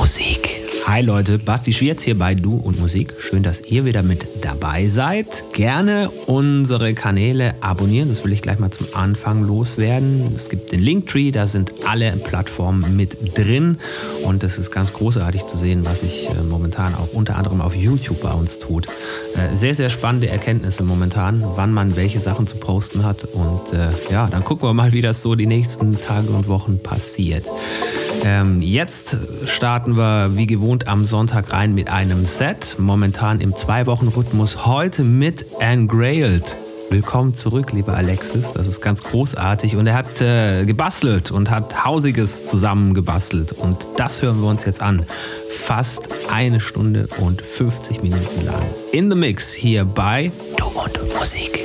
Musik. Hi Leute, Basti Schwierz hier bei Du und Musik. Schön, dass ihr wieder mit dabei seid. Gerne unsere Kanäle abonnieren, das will ich gleich mal zum Anfang loswerden. Es gibt den Linktree, da sind alle Plattformen mit drin und es ist ganz großartig zu sehen, was sich äh, momentan auch unter anderem auf YouTube bei uns tut. Äh, sehr, sehr spannende Erkenntnisse momentan, wann man welche Sachen zu posten hat und äh, ja, dann gucken wir mal, wie das so die nächsten Tage und Wochen passiert. Ähm, jetzt starten wir wie gewohnt am Sonntag rein mit einem Set. Momentan im Zwei-Wochen-Rhythmus. Heute mit Engrailed. Willkommen zurück, lieber Alexis. Das ist ganz großartig. Und er hat äh, gebastelt und hat Hausiges zusammengebastelt. Und das hören wir uns jetzt an. Fast eine Stunde und 50 Minuten lang. In the Mix hier bei Du und Musik.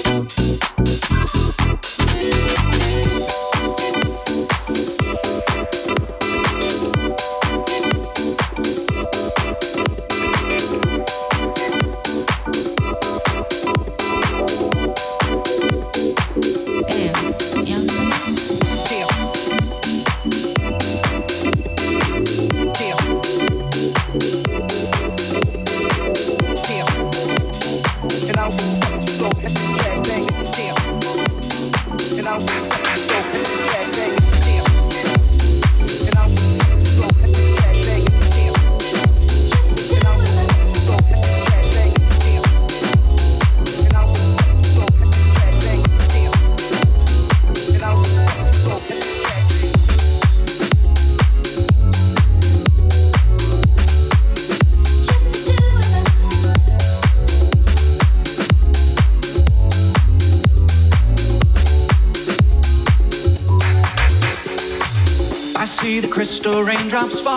raindrops fall,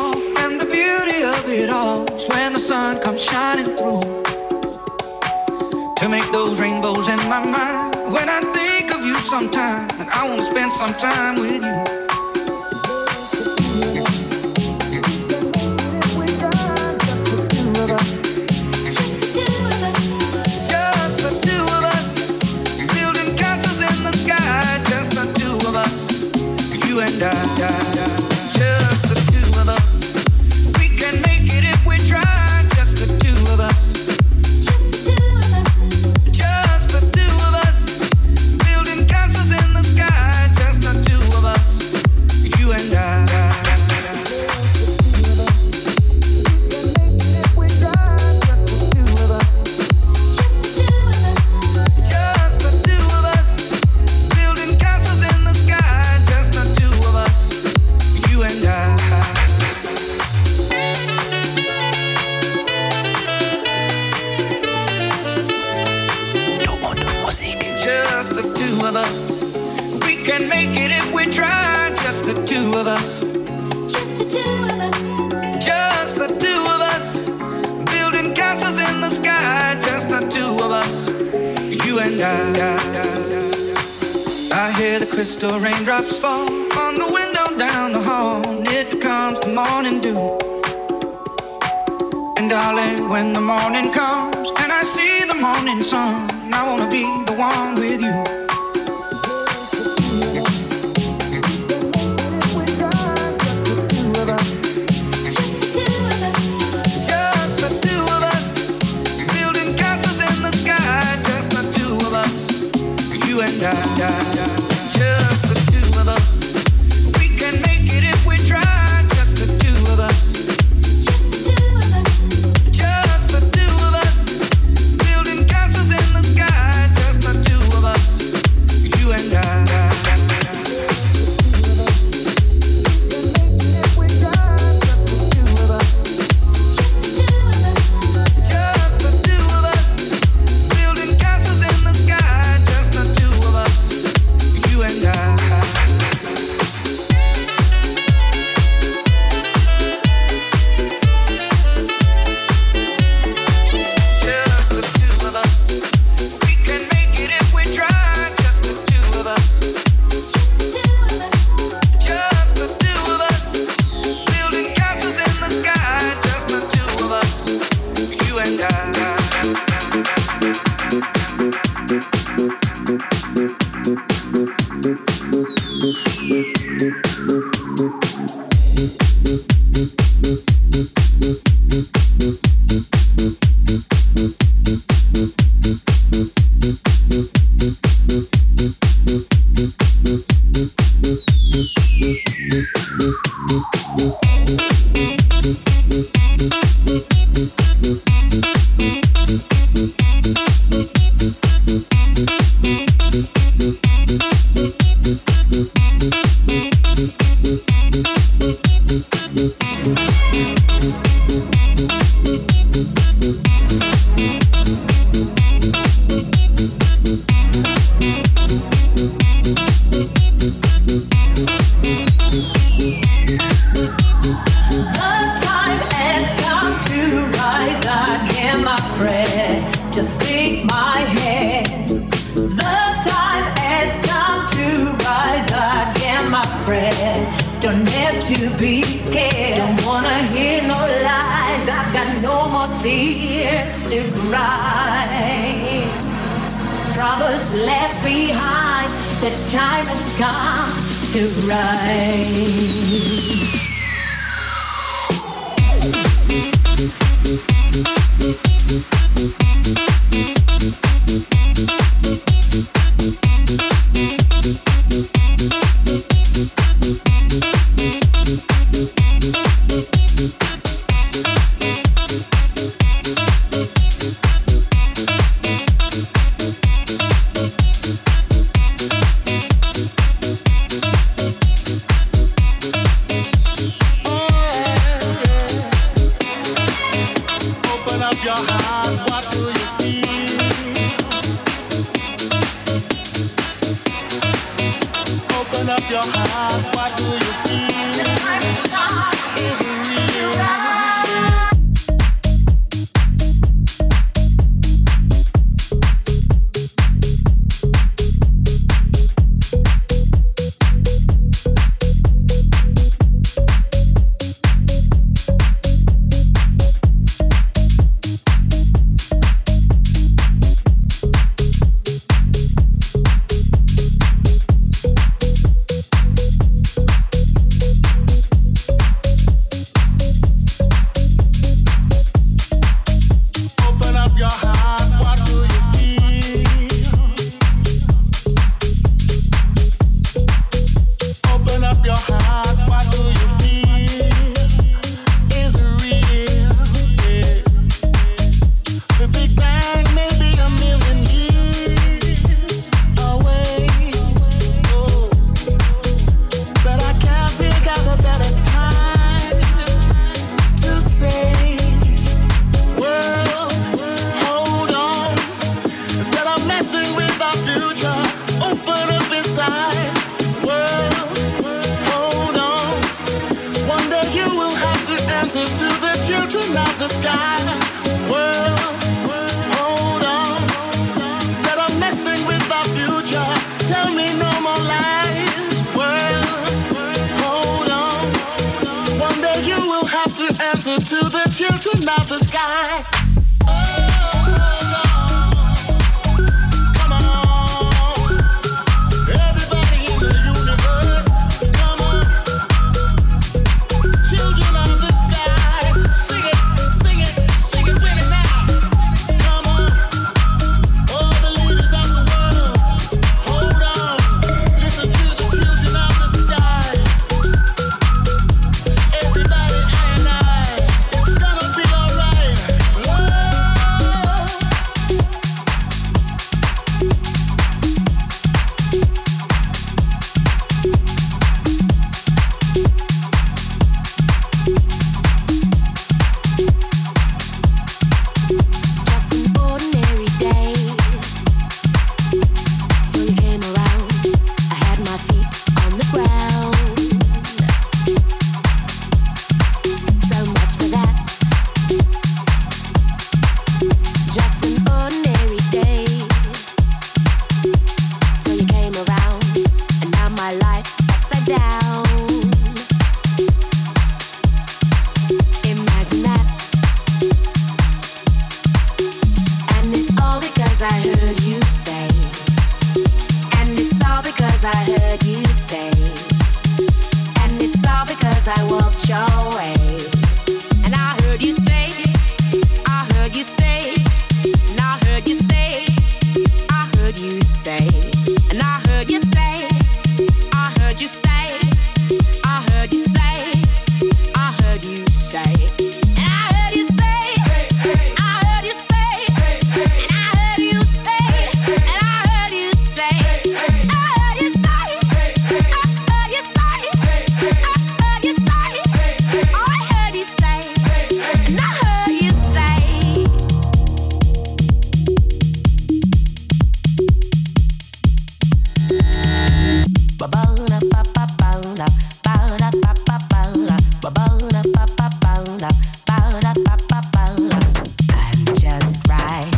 just right.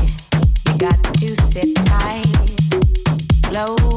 You got to sit tight, low.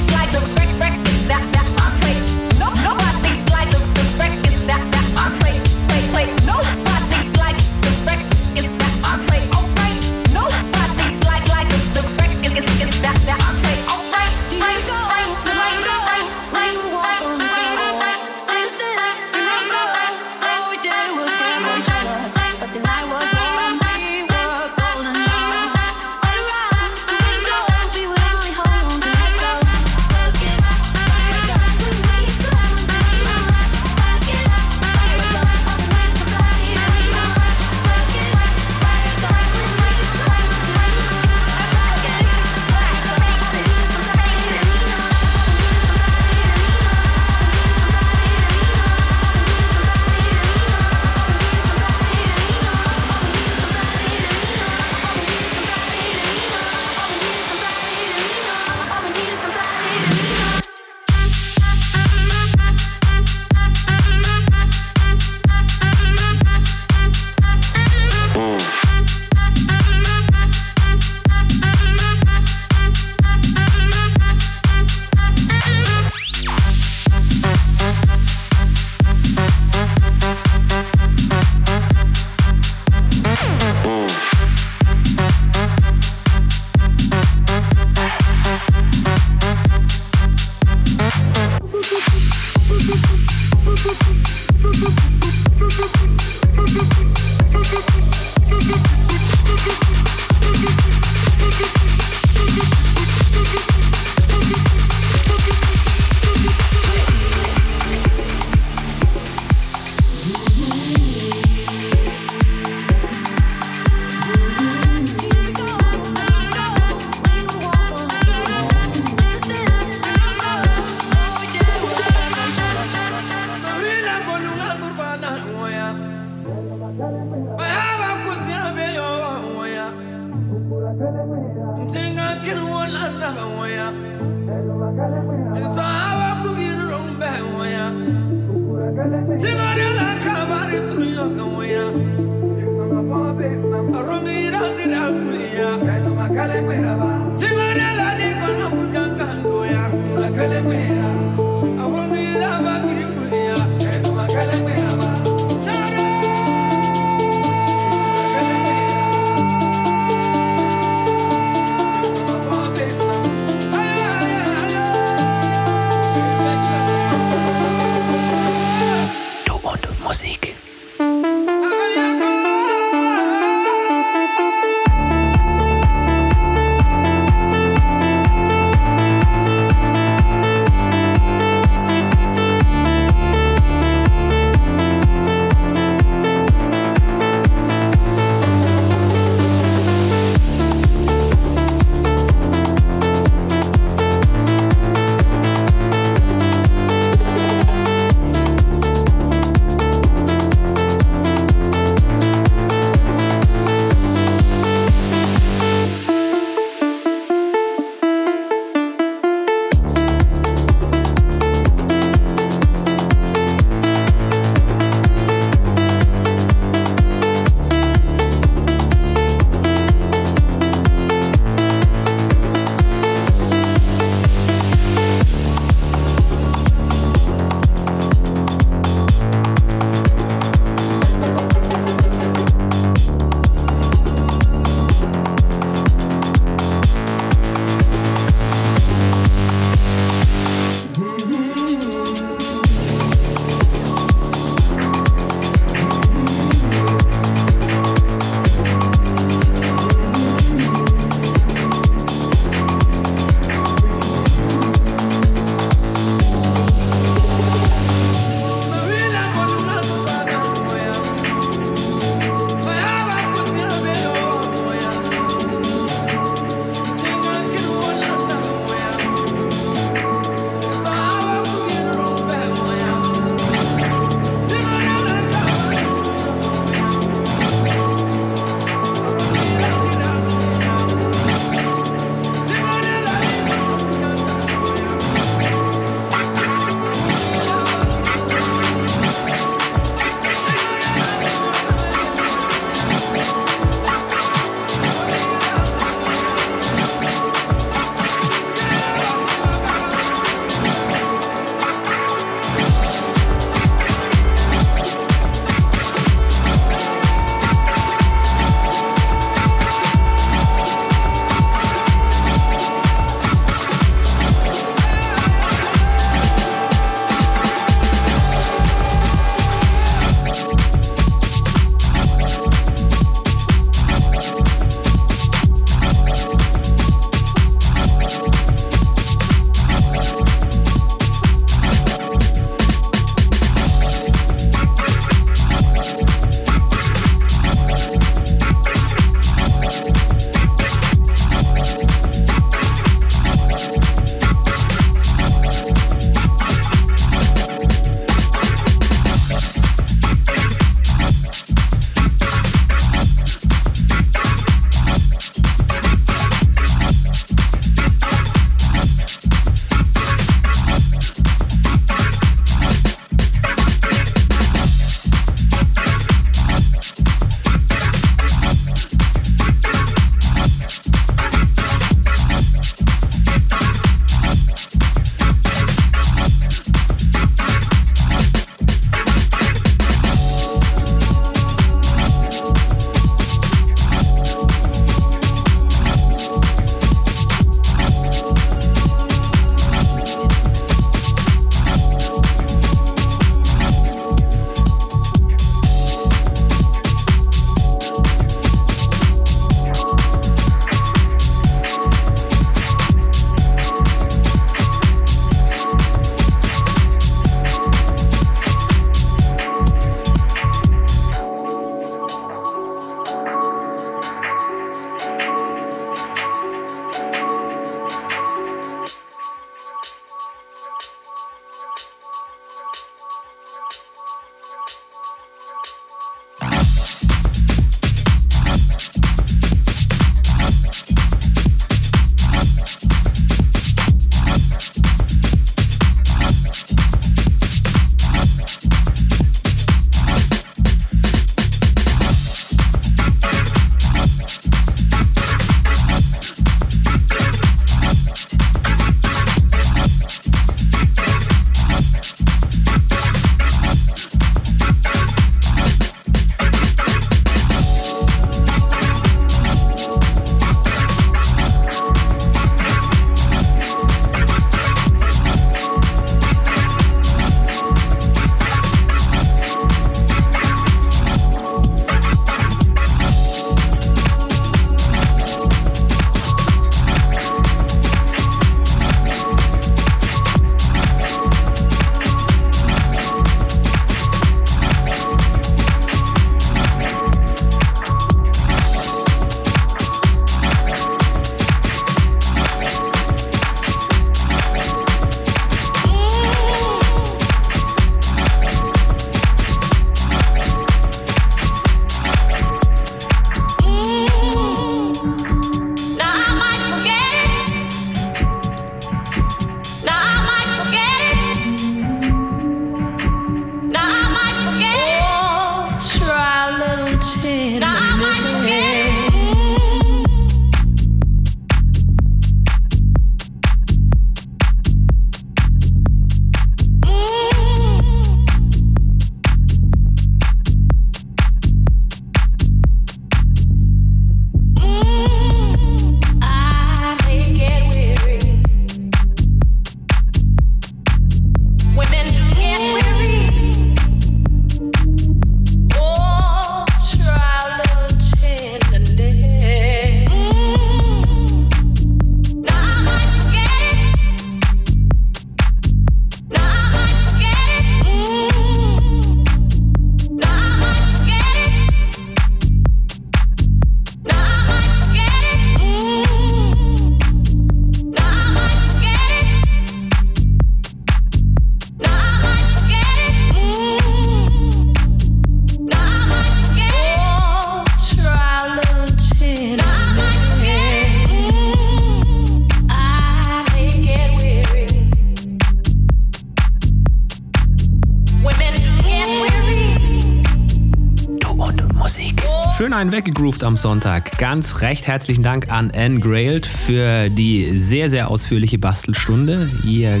Weggegroovt am Sonntag. Ganz recht herzlichen Dank an Anne Grailed für die sehr, sehr ausführliche Bastelstunde. Ihr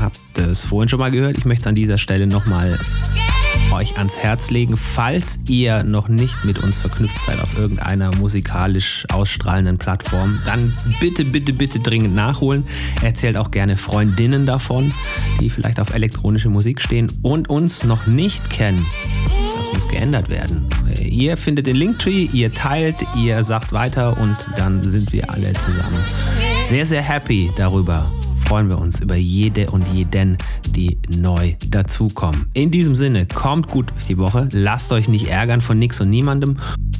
habt es vorhin schon mal gehört. Ich möchte es an dieser Stelle nochmal euch ans Herz legen, falls ihr noch nicht mit uns verknüpft seid auf irgendeiner musikalisch ausstrahlenden Plattform, dann bitte, bitte, bitte dringend nachholen. Erzählt auch gerne Freundinnen davon, die vielleicht auf elektronische Musik stehen und uns noch nicht kennen. Das muss geändert werden. Ihr findet den Linktree, ihr teilt, ihr sagt weiter und dann sind wir alle zusammen sehr, sehr happy darüber. Freuen wir uns über jede und jeden, die neu dazukommen. In diesem Sinne, kommt gut durch die Woche, lasst euch nicht ärgern von nix und niemandem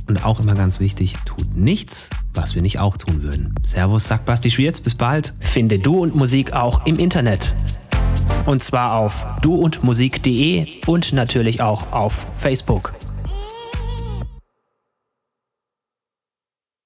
und auch immer ganz wichtig, tut nichts, was wir nicht auch tun würden. Servus, sagt Basti Schwierz, bis bald. Finde Du und Musik auch im Internet. Und zwar auf duundmusik.de und natürlich auch auf Facebook.